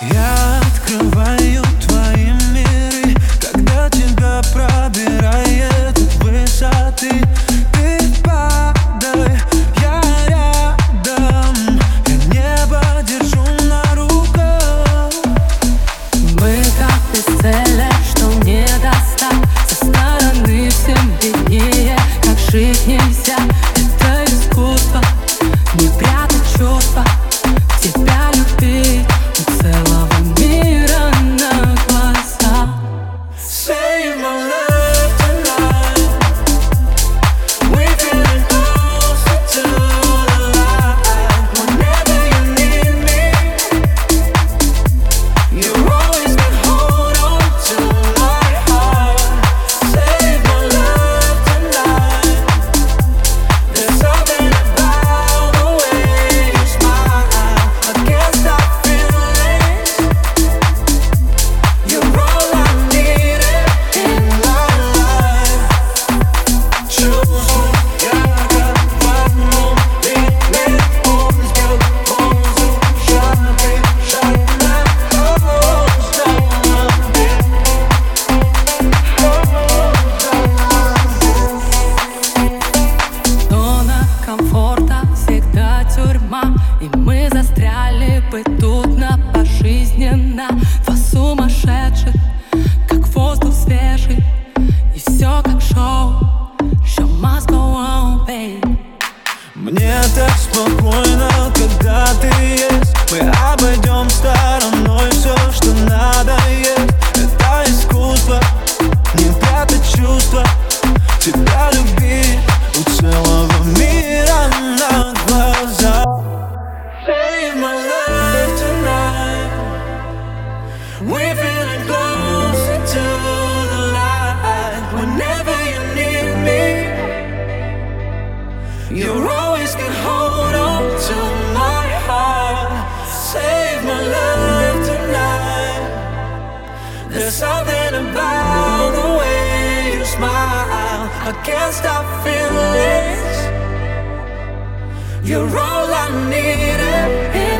Я открываю твои миры Когда тебя пробирает от высоты. Ты падай, я рядом Я небо держу на руках. Мы как бесцелье, что не достать. Со стороны всем виднее, как жить нельзя. Это искусство, не прятать чувства. Тебя комфорта всегда тюрьма. И мы застряли бы тут на пожизненно. Два сумасшедших, как воздух свежий. И все как шоу. Show must go on, babe. Мне так спокойно, когда ты есть. Мы обойдем стороной все, что надо We're feeling closer to the light Whenever you need me You always can hold on to my heart. Save my love tonight. There's something about the way you smile. I can't stop feeling. You're all I needed eh?